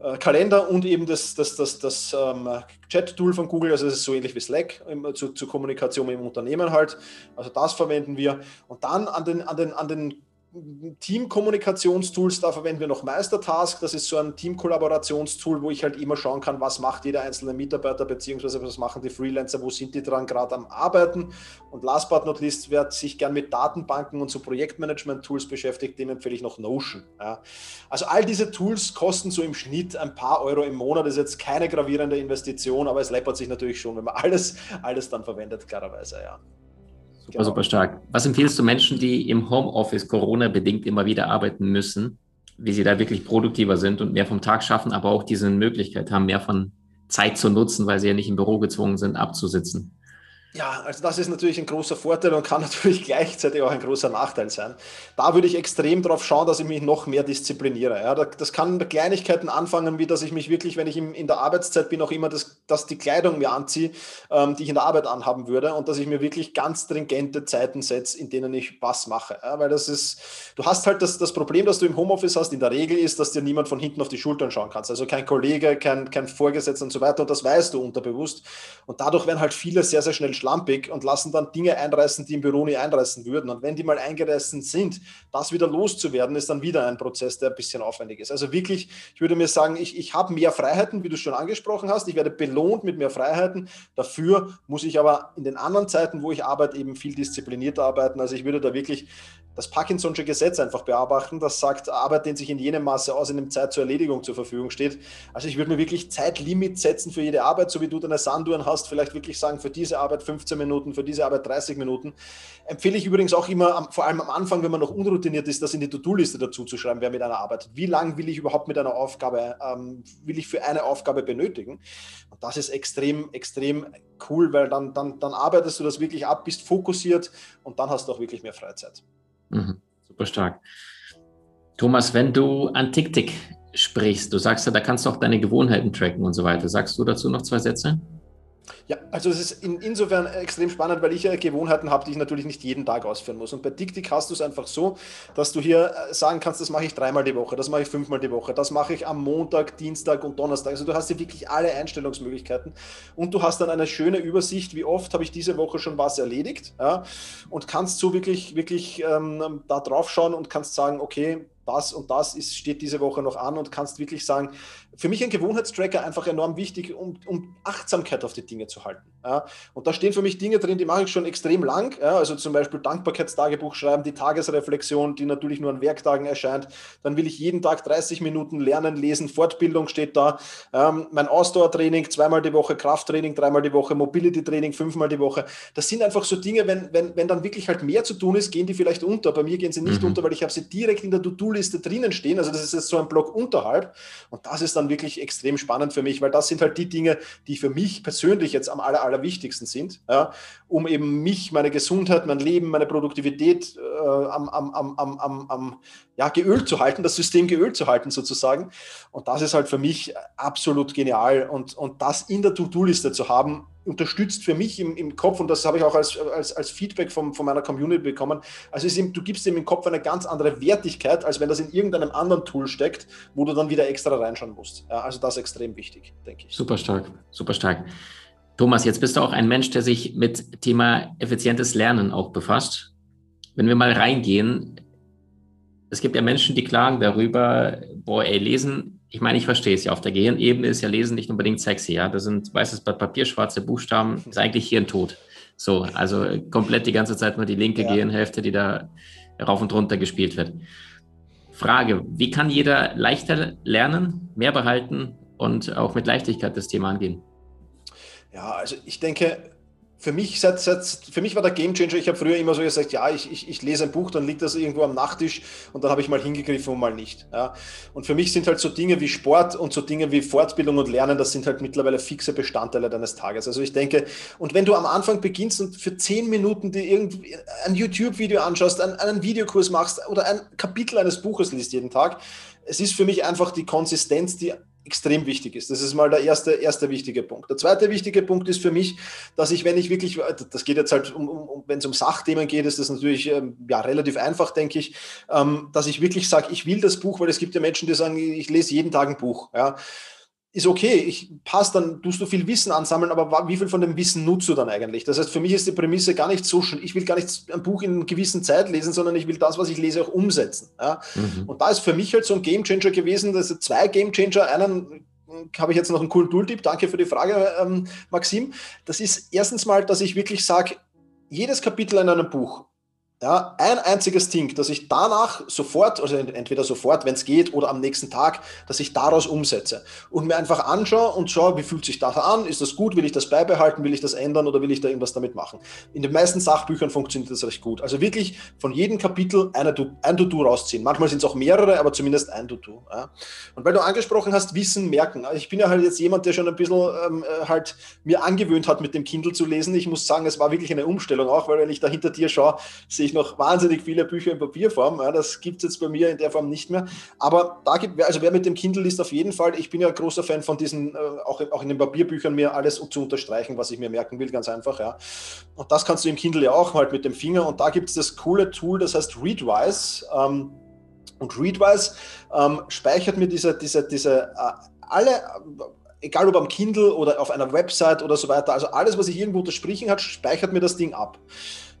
äh, Kalender und eben das, das, das, das ähm, Chat-Tool von Google, also es ist so ähnlich wie Slack im, zu, zur Kommunikation im Unternehmen halt. Also das verwenden wir. Und dann an den, an den, an den Team-Kommunikationstools, da verwenden wir noch Meistertask. Das ist so ein Team-Kollaborationstool, wo ich halt immer schauen kann, was macht jeder einzelne Mitarbeiter, beziehungsweise was machen die Freelancer, wo sind die dran gerade am Arbeiten. Und last but not least, wer sich gern mit Datenbanken und so Projektmanagement-Tools beschäftigt, dem empfehle ich noch Notion. Ja. Also all diese Tools kosten so im Schnitt ein paar Euro im Monat. Das ist jetzt keine gravierende Investition, aber es läppert sich natürlich schon, wenn man <laughs> alles, alles dann verwendet, klarerweise, ja. Super, genau. super stark. Was empfiehlst du Menschen, die im Homeoffice Corona-bedingt immer wieder arbeiten müssen, wie sie da wirklich produktiver sind und mehr vom Tag schaffen, aber auch diese Möglichkeit haben, mehr von Zeit zu nutzen, weil sie ja nicht im Büro gezwungen sind, abzusitzen? Ja, also das ist natürlich ein großer Vorteil und kann <laughs> natürlich gleichzeitig auch ein großer Nachteil sein. Da würde ich extrem darauf schauen, dass ich mich noch mehr diszipliniere. Ja, das kann bei Kleinigkeiten anfangen, wie dass ich mich wirklich, wenn ich in der Arbeitszeit bin, auch immer das, dass die Kleidung mir anziehe, ähm, die ich in der Arbeit anhaben würde und dass ich mir wirklich ganz stringente Zeiten setze, in denen ich was mache. Ja, weil das ist, du hast halt das, das Problem, das du im Homeoffice hast, in der Regel ist, dass dir niemand von hinten auf die Schultern schauen kannst. Also kein Kollege, kein, kein Vorgesetzter und so weiter und das weißt du unterbewusst. Und dadurch werden halt viele sehr, sehr schnell schlampig und lassen dann Dinge einreißen, die im Büro nie einreißen würden. Und wenn die mal eingereißen sind, das wieder loszuwerden, ist dann wieder ein Prozess, der ein bisschen aufwendig ist. Also wirklich, ich würde mir sagen, ich, ich habe mehr Freiheiten, wie du schon angesprochen hast. Ich werde belohnt mit mehr Freiheiten. Dafür muss ich aber in den anderen Zeiten, wo ich arbeite, eben viel disziplinierter arbeiten. Also ich würde da wirklich das Parkinson'sche Gesetz einfach bearbeiten, das sagt, Arbeit dehnt sich in jenem Maße aus, in dem Zeit zur Erledigung zur Verfügung steht. Also ich würde mir wirklich Zeitlimit setzen für jede Arbeit, so wie du deine Sanduhren hast, vielleicht wirklich sagen, für diese Arbeit 15 Minuten, für diese Arbeit 30 Minuten. Empfehle ich übrigens auch immer, vor allem am Anfang, wenn man noch unroutiniert ist, das in die To-Do-Liste dazu zu schreiben, wer mit einer Arbeit. Wie lange will ich überhaupt mit einer Aufgabe, ähm, will ich für eine Aufgabe benötigen? Und das ist extrem, extrem cool, weil dann, dann, dann arbeitest du das wirklich ab, bist fokussiert und dann hast du auch wirklich mehr Freizeit. Mhm. Super stark. Thomas, wenn du an TickTick sprichst, du sagst ja, da kannst du auch deine Gewohnheiten tracken und so weiter. Sagst du dazu noch zwei Sätze? Ja, also es ist in, insofern extrem spannend, weil ich ja Gewohnheiten habe, die ich natürlich nicht jeden Tag ausführen muss. Und bei TickTick hast du es einfach so, dass du hier äh, sagen kannst, das mache ich dreimal die Woche, das mache ich fünfmal die Woche, das mache ich am Montag, Dienstag und Donnerstag. Also du hast hier wirklich alle Einstellungsmöglichkeiten und du hast dann eine schöne Übersicht, wie oft habe ich diese Woche schon was erledigt ja, und kannst so wirklich, wirklich ähm, da drauf schauen und kannst sagen, okay, das und das ist, steht diese Woche noch an und kannst wirklich sagen, für mich ein Gewohnheitstracker einfach enorm wichtig, um, um Achtsamkeit auf die Dinge zu halten. Ja. Und da stehen für mich Dinge drin, die mache ich schon extrem lang. Ja. Also zum Beispiel Dankbarkeitstagebuch schreiben, die Tagesreflexion, die natürlich nur an Werktagen erscheint. Dann will ich jeden Tag 30 Minuten lernen, lesen, Fortbildung steht da. Ähm, mein Ausdauertraining, zweimal die Woche, Krafttraining, dreimal die Woche, Mobility-Training, fünfmal die Woche. Das sind einfach so Dinge, wenn, wenn, wenn dann wirklich halt mehr zu tun ist, gehen die vielleicht unter. Bei mir gehen sie nicht mhm. unter, weil ich habe sie direkt in der To-Do To-Do-Liste drinnen stehen. Also das ist jetzt so ein Block unterhalb. Und das ist dann wirklich extrem spannend für mich, weil das sind halt die Dinge, die für mich persönlich jetzt am aller, allerwichtigsten sind, ja, um eben mich, meine Gesundheit, mein Leben, meine Produktivität äh, am, am, am, am, am, ja, geölt zu halten, das System geölt zu halten sozusagen. Und das ist halt für mich absolut genial. Und, und das in der To-Do-Liste zu haben, unterstützt für mich im, im Kopf, und das habe ich auch als, als, als Feedback vom, von meiner Community bekommen, also eben, du gibst ihm im Kopf eine ganz andere Wertigkeit, als wenn das in irgendeinem anderen Tool steckt, wo du dann wieder extra reinschauen musst. Ja, also das ist extrem wichtig, denke ich. Super stark, super stark. Thomas, jetzt bist du auch ein Mensch, der sich mit Thema effizientes Lernen auch befasst. Wenn wir mal reingehen, es gibt ja Menschen, die klagen darüber, boah, ey, lesen ich meine, ich verstehe es ja. Auf der Gehirnebene ist ja Lesen nicht unbedingt sexy. Ja, das sind weißes Blatt Papier, schwarze Buchstaben, ist eigentlich Hirntod. So, also komplett die ganze Zeit nur die linke ja. Gehirnhälfte, die da rauf und runter gespielt wird. Frage: Wie kann jeder leichter lernen, mehr behalten und auch mit Leichtigkeit das Thema angehen? Ja, also ich denke, für mich, seit, seit, für mich war der Gamechanger, ich habe früher immer so gesagt, ja, ich, ich, ich, lese ein Buch, dann liegt das irgendwo am Nachttisch und dann habe ich mal hingegriffen und mal nicht. Ja. Und für mich sind halt so Dinge wie Sport und so Dinge wie Fortbildung und Lernen, das sind halt mittlerweile fixe Bestandteile deines Tages. Also ich denke, und wenn du am Anfang beginnst und für zehn Minuten dir irgendwie ein YouTube-Video anschaust, einen, einen Videokurs machst oder ein Kapitel eines Buches liest jeden Tag, es ist für mich einfach die Konsistenz, die extrem wichtig ist. Das ist mal der erste, erste wichtige Punkt. Der zweite wichtige Punkt ist für mich, dass ich, wenn ich wirklich, das geht jetzt halt, um, um, wenn es um Sachthemen geht, ist das natürlich ähm, ja, relativ einfach, denke ich, ähm, dass ich wirklich sage, ich will das Buch, weil es gibt ja Menschen, die sagen, ich lese jeden Tag ein Buch. Ja ist okay, ich passe, dann tust du viel Wissen ansammeln, aber wie viel von dem Wissen nutzt du dann eigentlich? Das heißt, für mich ist die Prämisse gar nicht so, ich will gar nicht ein Buch in einer gewissen Zeit lesen, sondern ich will das, was ich lese, auch umsetzen. Ja? Mhm. Und da ist für mich halt so ein Gamechanger gewesen, das sind zwei Gamechanger, einen habe ich jetzt noch einen coolen Tooltip, danke für die Frage, ähm, Maxim. Das ist erstens mal, dass ich wirklich sage, jedes Kapitel in einem Buch ja, ein einziges Ding, dass ich danach sofort, also entweder sofort, wenn es geht, oder am nächsten Tag, dass ich daraus umsetze und mir einfach anschaue und schaue, wie fühlt sich das an, ist das gut, will ich das beibehalten, will ich das ändern oder will ich da irgendwas damit machen. In den meisten Sachbüchern funktioniert das recht gut. Also wirklich von jedem Kapitel eine, ein To-Do rausziehen. Manchmal sind es auch mehrere, aber zumindest ein To-Do. Ja. Und weil du angesprochen hast, Wissen merken. Ich bin ja halt jetzt jemand, der schon ein bisschen ähm, äh, halt mir angewöhnt hat, mit dem Kindle zu lesen. Ich muss sagen, es war wirklich eine Umstellung auch, weil wenn ich da hinter dir schaue, sehe ich noch wahnsinnig viele Bücher in Papierform. Ja, das gibt es jetzt bei mir in der Form nicht mehr. Aber da gibt, also wer mit dem Kindle liest, auf jeden Fall. Ich bin ja großer Fan von diesen, äh, auch, auch in den Papierbüchern mir alles zu unterstreichen, was ich mir merken will, ganz einfach. Ja. Und das kannst du im Kindle ja auch halt mit dem Finger. Und da gibt es das coole Tool, das heißt Readwise. Ähm, und Readwise ähm, speichert mir diese, diese, diese äh, alle egal ob am Kindle oder auf einer Website oder so weiter, also alles, was ich irgendwo unterstrichen hat, speichert mir das Ding ab.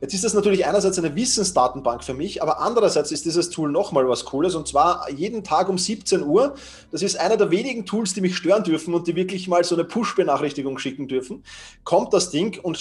Jetzt ist das natürlich einerseits eine Wissensdatenbank für mich, aber andererseits ist dieses Tool nochmal was Cooles und zwar jeden Tag um 17 Uhr. Das ist einer der wenigen Tools, die mich stören dürfen und die wirklich mal so eine Push-Benachrichtigung schicken dürfen. Kommt das Ding und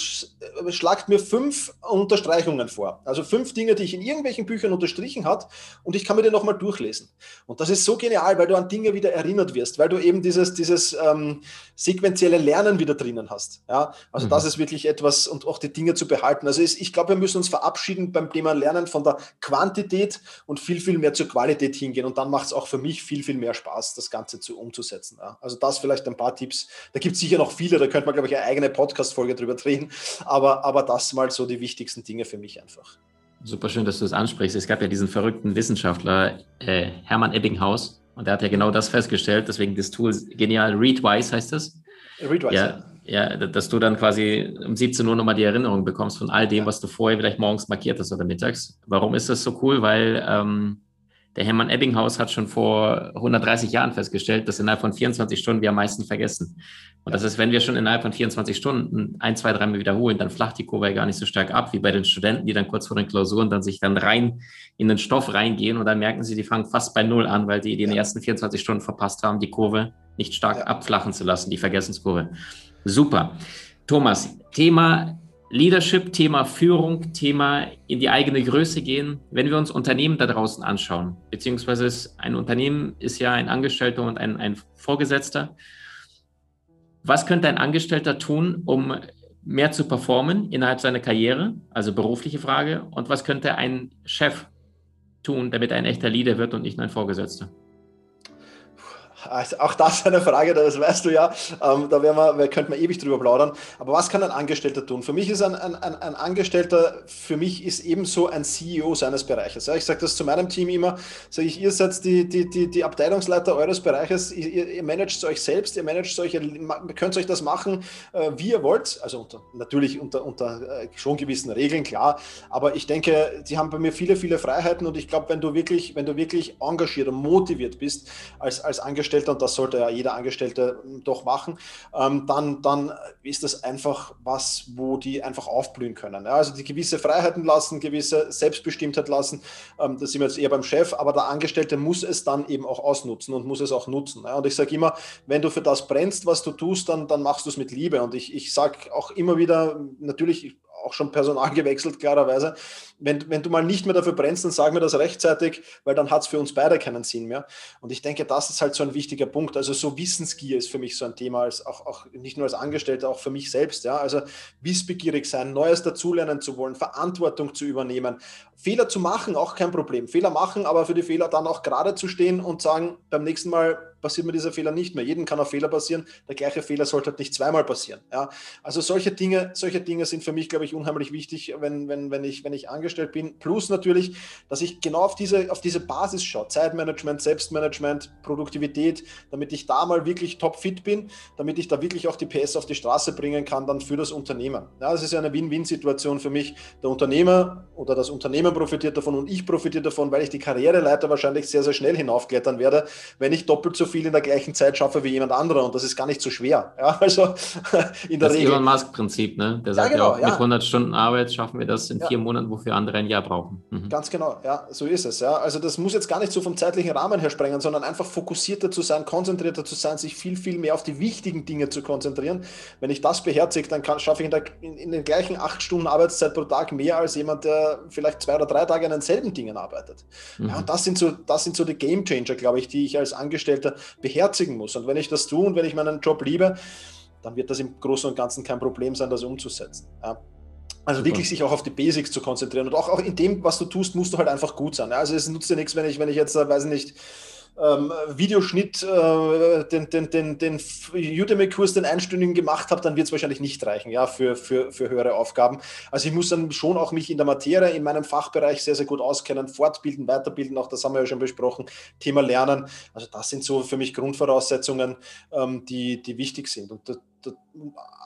äh, schlagt mir fünf Unterstreichungen vor. Also fünf Dinge, die ich in irgendwelchen Büchern unterstrichen hat und ich kann mir die nochmal durchlesen. Und das ist so genial, weil du an Dinge wieder erinnert wirst, weil du eben dieses, dieses ähm, sequentielle Lernen wieder drinnen hast. Ja? Also mhm. das ist wirklich etwas und auch die Dinge zu behalten. Also ist, ich glaube, glaube, wir müssen uns verabschieden beim Thema Lernen von der Quantität und viel, viel mehr zur Qualität hingehen. Und dann macht es auch für mich viel, viel mehr Spaß, das Ganze zu, umzusetzen. Ja. Also das vielleicht ein paar Tipps. Da gibt es sicher noch viele, da könnte man, glaube ich, eine eigene Podcast-Folge drüber drehen. Aber, aber das mal so die wichtigsten Dinge für mich einfach. Super schön, dass du es das ansprichst. Es gab ja diesen verrückten Wissenschaftler, äh, Hermann Ebbinghaus, und der hat ja genau das festgestellt. Deswegen das Tool genial. Readwise heißt es. Readwise, ja. ja ja, dass du dann quasi um 17 Uhr nochmal die Erinnerung bekommst von all dem, was du vorher vielleicht morgens markiert hast oder mittags. Warum ist das so cool? Weil ähm, der Hermann Ebbinghaus hat schon vor 130 Jahren festgestellt, dass innerhalb von 24 Stunden wir am meisten vergessen. Und das ist, wenn wir schon innerhalb von 24 Stunden ein, zwei, dreimal wiederholen, dann flacht die Kurve ja gar nicht so stark ab, wie bei den Studenten, die dann kurz vor den Klausuren dann sich dann rein in den Stoff reingehen und dann merken sie, die fangen fast bei Null an, weil die in den ersten 24 Stunden verpasst haben, die Kurve nicht stark ja. abflachen zu lassen, die Vergessenskurve. Super. Thomas, Thema Leadership, Thema Führung, Thema in die eigene Größe gehen. Wenn wir uns Unternehmen da draußen anschauen, beziehungsweise ein Unternehmen ist ja ein Angestellter und ein, ein Vorgesetzter. Was könnte ein Angestellter tun, um mehr zu performen innerhalb seiner Karriere? Also berufliche Frage. Und was könnte ein Chef tun, damit er ein echter Leader wird und nicht nur ein Vorgesetzter? Also auch das ist eine Frage, das weißt du ja. Ähm, da wir, wir, könnten wir ewig drüber plaudern. Aber was kann ein Angestellter tun? Für mich ist ein, ein, ein Angestellter, für mich ist ebenso ein CEO seines Bereiches. Ja, ich sage das zu meinem Team immer, sage ich, ihr seid die, die, die, die Abteilungsleiter eures Bereiches, ihr, ihr managt euch selbst, ihr managt euch, ihr könnt euch das machen, äh, wie ihr wollt. Also unter, natürlich unter, unter äh, schon gewissen Regeln, klar. Aber ich denke, die haben bei mir viele, viele Freiheiten und ich glaube, wenn du wirklich, wenn du wirklich engagiert und motiviert bist als, als Angestellter, Angestellter, und das sollte ja jeder Angestellte doch machen, ähm, dann, dann ist das einfach was, wo die einfach aufblühen können. Ja, also die gewisse Freiheiten lassen, gewisse Selbstbestimmtheit lassen, ähm, das sind wir jetzt eher beim Chef, aber der Angestellte muss es dann eben auch ausnutzen und muss es auch nutzen. Ja, und ich sage immer, wenn du für das brennst, was du tust, dann, dann machst du es mit Liebe. Und ich, ich sage auch immer wieder, natürlich auch schon Personal <laughs> gewechselt, klarerweise. Wenn, wenn du mal nicht mehr dafür brennst, dann sag mir das rechtzeitig, weil dann hat es für uns beide keinen Sinn mehr. Und ich denke, das ist halt so ein wichtiger Punkt. Also so Wissensgier ist für mich so ein Thema, als auch, auch nicht nur als Angestellter, auch für mich selbst. Ja? Also wissbegierig sein, Neues dazulernen zu wollen, Verantwortung zu übernehmen, Fehler zu machen, auch kein Problem. Fehler machen, aber für die Fehler dann auch gerade zu stehen und sagen, beim nächsten Mal passiert mir dieser Fehler nicht mehr. Jeden kann auch Fehler passieren. Der gleiche Fehler sollte halt nicht zweimal passieren. Ja? Also solche Dinge, solche Dinge sind für mich, glaube ich, unheimlich wichtig, wenn, wenn, wenn, ich, wenn ich angestellt bin. Plus natürlich, dass ich genau auf diese, auf diese Basis schaue. Zeitmanagement, Selbstmanagement, Produktivität, damit ich da mal wirklich topfit bin, damit ich da wirklich auch die PS auf die Straße bringen kann, dann für das Unternehmen. Ja, das ist ja eine Win-Win-Situation für mich. Der Unternehmer oder das Unternehmen profitiert davon und ich profitiere davon, weil ich die Karriereleiter wahrscheinlich sehr, sehr schnell hinaufklettern werde, wenn ich doppelt so viel in der gleichen Zeit schaffe wie jemand anderer. Und das ist gar nicht so schwer. Ja, <laughs> also in der das Regel. Elon Musk-Prinzip, ne? Der sagt ja, genau, ja auch, mit 100 Stunden Arbeit schaffen wir das in vier Monaten, wofür andere ein Jahr brauchen. Mhm. Ganz genau, ja, so ist es. Ja. Also das muss jetzt gar nicht so vom zeitlichen Rahmen her sprengen, sondern einfach fokussierter zu sein, konzentrierter zu sein, sich viel, viel mehr auf die wichtigen Dinge zu konzentrieren. Wenn ich das beherzige, dann kann, schaffe ich in, der, in, in den gleichen acht Stunden Arbeitszeit pro Tag mehr als jemand, der vielleicht zwei oder drei Tage an denselben Dingen arbeitet. Mhm. Ja, und das sind so, das sind so die Game Changer, glaube ich, die ich als Angestellter beherzigen muss. Und wenn ich das tue und wenn ich meinen Job liebe, dann wird das im Großen und Ganzen kein Problem sein, das umzusetzen. Ja. Also wirklich sich auch auf die Basics zu konzentrieren und auch, auch in dem, was du tust, musst du halt einfach gut sein. Also es nutzt dir nichts, wenn ich, wenn ich jetzt, äh, weiß ich nicht, ähm, Videoschnitt, äh, den, den, den, den Udemy-Kurs, den einstündigen gemacht habe, dann wird es wahrscheinlich nicht reichen, ja, für, für, für höhere Aufgaben. Also ich muss dann schon auch mich in der Materie, in meinem Fachbereich sehr, sehr gut auskennen, fortbilden, weiterbilden, auch das haben wir ja schon besprochen, Thema Lernen. Also das sind so für mich Grundvoraussetzungen, ähm, die, die wichtig sind. Und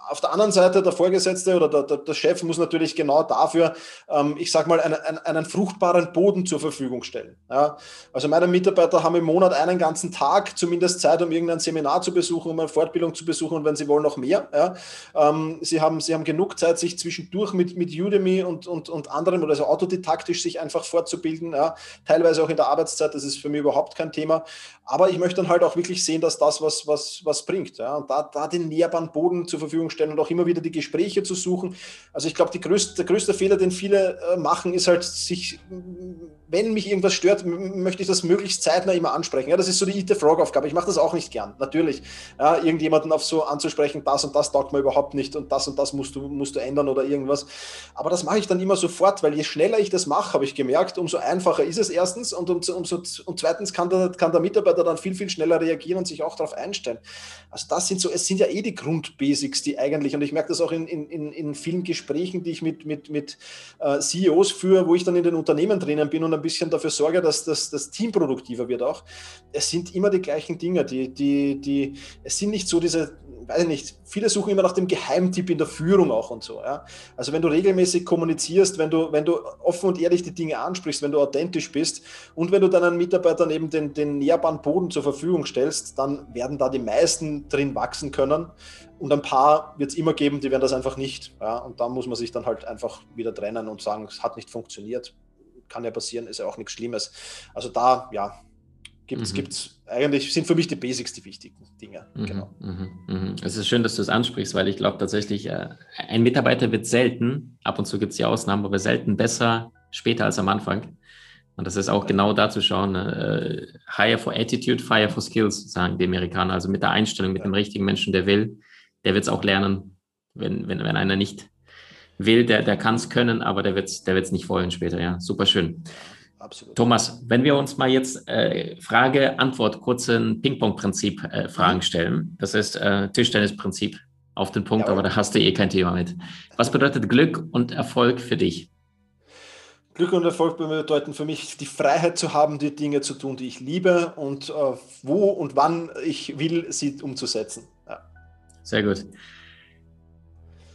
auf der anderen Seite der Vorgesetzte oder der, der, der Chef muss natürlich genau dafür, ähm, ich sage mal, einen, einen, fruchtbaren Boden zur Verfügung stellen. Ja? Also meine Mitarbeiter haben im Monat einen ganzen Tag zumindest Zeit, um irgendein Seminar zu besuchen, um eine Fortbildung zu besuchen und wenn sie wollen, noch mehr. Ja? Ähm, sie, haben, sie haben genug Zeit, sich zwischendurch mit, mit Udemy und, und, und anderen oder also autodidaktisch sich einfach fortzubilden. Ja? Teilweise auch in der Arbeitszeit, das ist für mich überhaupt kein Thema. Aber ich möchte dann halt auch wirklich sehen, dass das was, was, was bringt. Und da, da den näherbaren Boden zur Verfügung stellen und auch immer wieder die Gespräche zu suchen. Also ich glaube, größte, der größte Fehler, den viele äh, machen, ist halt sich, wenn mich irgendwas stört, möchte ich das möglichst zeitnah immer ansprechen. Ja, das ist so die Eat the Frog-Aufgabe. Ich mache das auch nicht gern, natürlich. Ja, irgendjemanden auf so anzusprechen, das und das taugt mir überhaupt nicht und das und das musst du, musst du ändern oder irgendwas. Aber das mache ich dann immer sofort, weil je schneller ich das mache, habe ich gemerkt, umso einfacher ist es erstens und, umso, umso, und zweitens kann der, kann der Mitarbeiter dann viel, viel schneller reagieren und sich auch darauf einstellen. Also das sind so, es sind ja eh die Grundbasics, die eigentlich, und ich merke das auch in, in, in vielen Gesprächen, die ich mit, mit, mit äh, CEOs führe, wo ich dann in den Unternehmen drinnen bin und ein bisschen dafür sorge, dass das, das Team produktiver wird auch. Es sind immer die gleichen Dinge, die, die, die, es sind nicht so diese, weiß ich nicht, viele suchen immer nach dem Geheimtipp in der Führung auch und so. Ja? Also wenn du regelmäßig kommunizierst, wenn du, wenn du offen und ehrlich die Dinge ansprichst, wenn du authentisch bist und wenn du deinen Mitarbeitern eben den, den nährbaren Boden zur Verfügung stellst, dann werden da die meisten drin wachsen können. Und ein paar wird es immer geben, die werden das einfach nicht. Ja? Und da muss man sich dann halt einfach wieder trennen und sagen, es hat nicht funktioniert. Kann ja passieren, ist ja auch nichts Schlimmes. Also da, ja, gibt es mhm. eigentlich, sind für mich die Basics die wichtigen Dinge. Mhm, genau. Mhm, mhm. Es ist schön, dass du es ansprichst, weil ich glaube tatsächlich, äh, ein Mitarbeiter wird selten, ab und zu gibt es die Ausnahmen, aber selten besser später als am Anfang. Und das ist auch genau da zu schauen. Ne? Äh, hire for attitude, fire for skills, sagen die Amerikaner. Also mit der Einstellung, mit ja. dem richtigen Menschen, der will, der wird es auch lernen. Wenn, wenn, wenn einer nicht will, der, der kann es können, aber der wird es der wird's nicht wollen später. Ja, super schön. absolut. Thomas, wenn wir uns mal jetzt äh, Frage, Antwort, kurzen Ping-Pong-Prinzip äh, Fragen mhm. stellen. Das ist äh, Tischtennis-Prinzip auf den Punkt, ja, aber da hast du eh kein Thema mit. Was bedeutet Glück und Erfolg für dich? Glück und Erfolg bedeuten für mich die Freiheit zu haben, die Dinge zu tun, die ich liebe und äh, wo und wann ich will, sie umzusetzen. Ja. Sehr gut.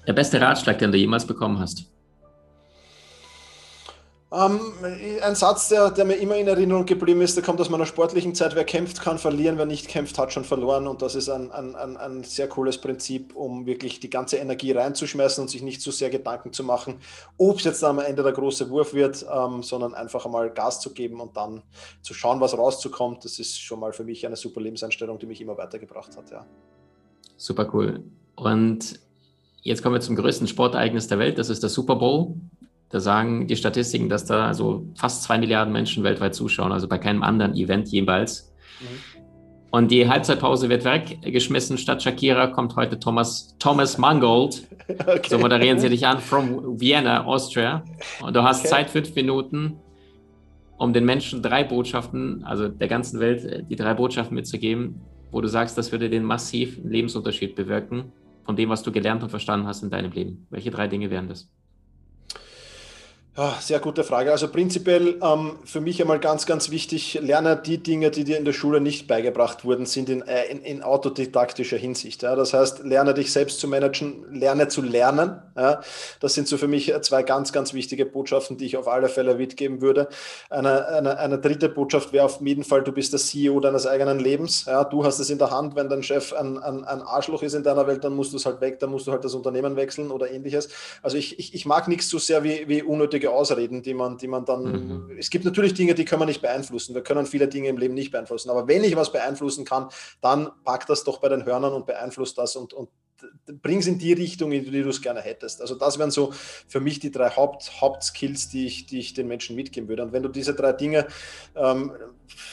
Der beste Ratschlag, den du jemals bekommen hast? Ähm, ein Satz, der, der, mir immer in Erinnerung geblieben ist, der kommt aus meiner sportlichen Zeit. Wer kämpft, kann verlieren. Wer nicht kämpft, hat schon verloren. Und das ist ein, ein, ein, ein sehr cooles Prinzip, um wirklich die ganze Energie reinzuschmeißen und sich nicht zu sehr Gedanken zu machen, ob es jetzt am Ende der große Wurf wird, ähm, sondern einfach einmal Gas zu geben und dann zu schauen, was rauszukommt. Das ist schon mal für mich eine super Lebenseinstellung, die mich immer weitergebracht hat. Ja. Super cool. Und jetzt kommen wir zum größten Sportereignis der Welt. Das ist der Super Bowl. Da sagen die Statistiken, dass da so fast zwei Milliarden Menschen weltweit zuschauen, also bei keinem anderen Event jeweils. Mhm. Und die Halbzeitpause wird weggeschmissen. Statt Shakira kommt heute Thomas, Thomas Mangold. <laughs> Okay. So moderieren sie dich an from Vienna, Austria. Und du hast okay. Zeit, fünf Minuten, um den Menschen drei Botschaften, also der ganzen Welt, die drei Botschaften mitzugeben, wo du sagst, das würde den massiven Lebensunterschied bewirken von dem, was du gelernt und verstanden hast in deinem Leben. Welche drei Dinge wären das? Ja, sehr gute Frage. Also prinzipiell ähm, für mich einmal ganz, ganz wichtig, lerne die Dinge, die dir in der Schule nicht beigebracht wurden, sind in, äh, in, in autodidaktischer Hinsicht. Ja. Das heißt, lerne dich selbst zu managen, lerne zu lernen. Ja. Das sind so für mich zwei ganz, ganz wichtige Botschaften, die ich auf alle Fälle mitgeben würde. Eine, eine, eine dritte Botschaft wäre auf jeden Fall, du bist der CEO deines eigenen Lebens. Ja. Du hast es in der Hand, wenn dein Chef ein, ein, ein Arschloch ist in deiner Welt, dann musst du es halt weg, dann musst du halt das Unternehmen wechseln oder ähnliches. Also ich, ich, ich mag nichts so sehr wie, wie unnötige unnötige Ausreden, die man, die man dann. Mhm. Es gibt natürlich Dinge, die können wir nicht beeinflussen. Wir können viele Dinge im Leben nicht beeinflussen. Aber wenn ich was beeinflussen kann, dann pack das doch bei den Hörnern und beeinflusst das und, und bring es in die Richtung, in die du es gerne hättest. Also das wären so für mich die drei Haupt, Hauptskills, die ich, die ich den Menschen mitgeben würde. Und wenn du diese drei Dinge, ähm,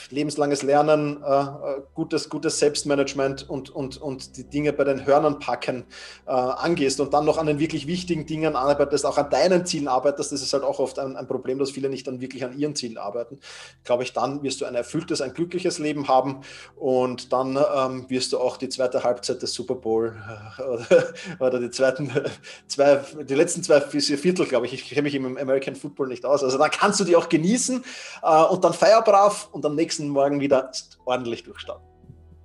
lebenslanges Lernen, äh, äh, gutes, gutes Selbstmanagement und, und, und die Dinge bei den Hörnern packen äh, angehst und dann noch an den wirklich wichtigen Dingen arbeitest, auch an deinen Zielen arbeitest, das ist halt auch oft ein, ein Problem, dass viele nicht dann wirklich an ihren Zielen arbeiten, glaube ich, dann wirst du ein erfülltes, ein glückliches Leben haben und dann ähm, wirst du auch die zweite Halbzeit des Super Bowl äh, <laughs> oder, die zweiten zwei, die letzten zwei Viertel, glaube ich, ich kenne mich im American Football nicht aus. Also da kannst du die auch genießen äh, und dann feierbrav und am nächsten Morgen wieder ordentlich durchstarten.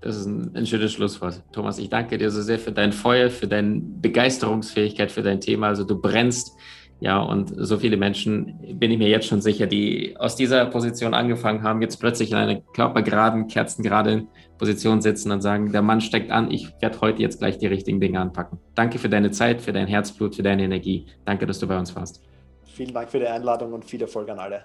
Das ist ein, ein, schönes Schlusswort. Thomas, ich danke dir so sehr für dein Feuer, für deine Begeisterungsfähigkeit für dein Thema. Also du brennst ja, und so viele Menschen, bin ich mir jetzt schon sicher, die aus dieser Position angefangen haben, jetzt plötzlich in einer körpergeraden, kerzengerade Position sitzen und sagen, der Mann steckt an, ich werde heute jetzt gleich die richtigen Dinge anpacken. Danke für deine Zeit, für dein Herzblut, für deine Energie. Danke, dass du bei uns warst. Vielen Dank für die Einladung und viel Erfolg an alle.